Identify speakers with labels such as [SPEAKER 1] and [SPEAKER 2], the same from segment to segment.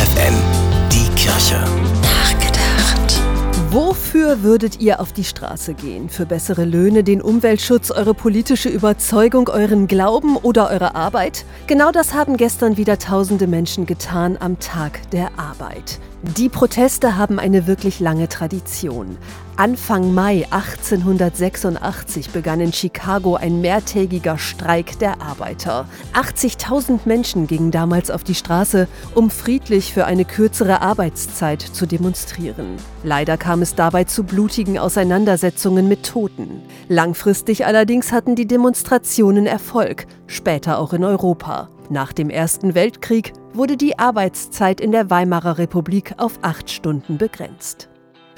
[SPEAKER 1] FFN, die Kirche.
[SPEAKER 2] Nachgedacht.
[SPEAKER 3] Wofür würdet ihr auf die Straße gehen? Für bessere Löhne, den Umweltschutz, eure politische Überzeugung, euren Glauben oder eure Arbeit? Genau das haben gestern wieder tausende Menschen getan am Tag der Arbeit. Die Proteste haben eine wirklich lange Tradition. Anfang Mai 1886 begann in Chicago ein mehrtägiger Streik der Arbeiter. 80.000 Menschen gingen damals auf die Straße, um friedlich für eine kürzere Arbeitszeit zu demonstrieren. Leider kam es dabei zu blutigen Auseinandersetzungen mit Toten. Langfristig allerdings hatten die Demonstrationen Erfolg, später auch in Europa. Nach dem Ersten Weltkrieg wurde die Arbeitszeit in der Weimarer Republik auf acht Stunden begrenzt.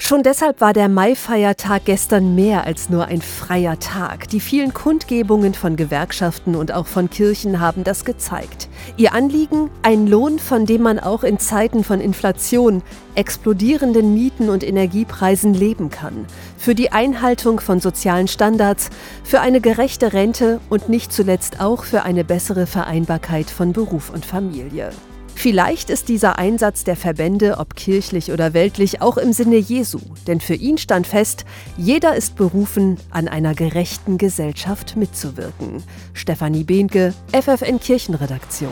[SPEAKER 3] Schon deshalb war der Maifeiertag gestern mehr als nur ein freier Tag. Die vielen Kundgebungen von Gewerkschaften und auch von Kirchen haben das gezeigt. Ihr Anliegen? Ein Lohn, von dem man auch in Zeiten von Inflation, explodierenden Mieten und Energiepreisen leben kann. Für die Einhaltung von sozialen Standards, für eine gerechte Rente und nicht zuletzt auch für eine bessere Vereinbarkeit von Beruf und Familie. Vielleicht ist dieser Einsatz der Verbände, ob kirchlich oder weltlich, auch im Sinne Jesu, denn für ihn stand fest, jeder ist berufen, an einer gerechten Gesellschaft mitzuwirken. Stefanie Behnke, FFN Kirchenredaktion.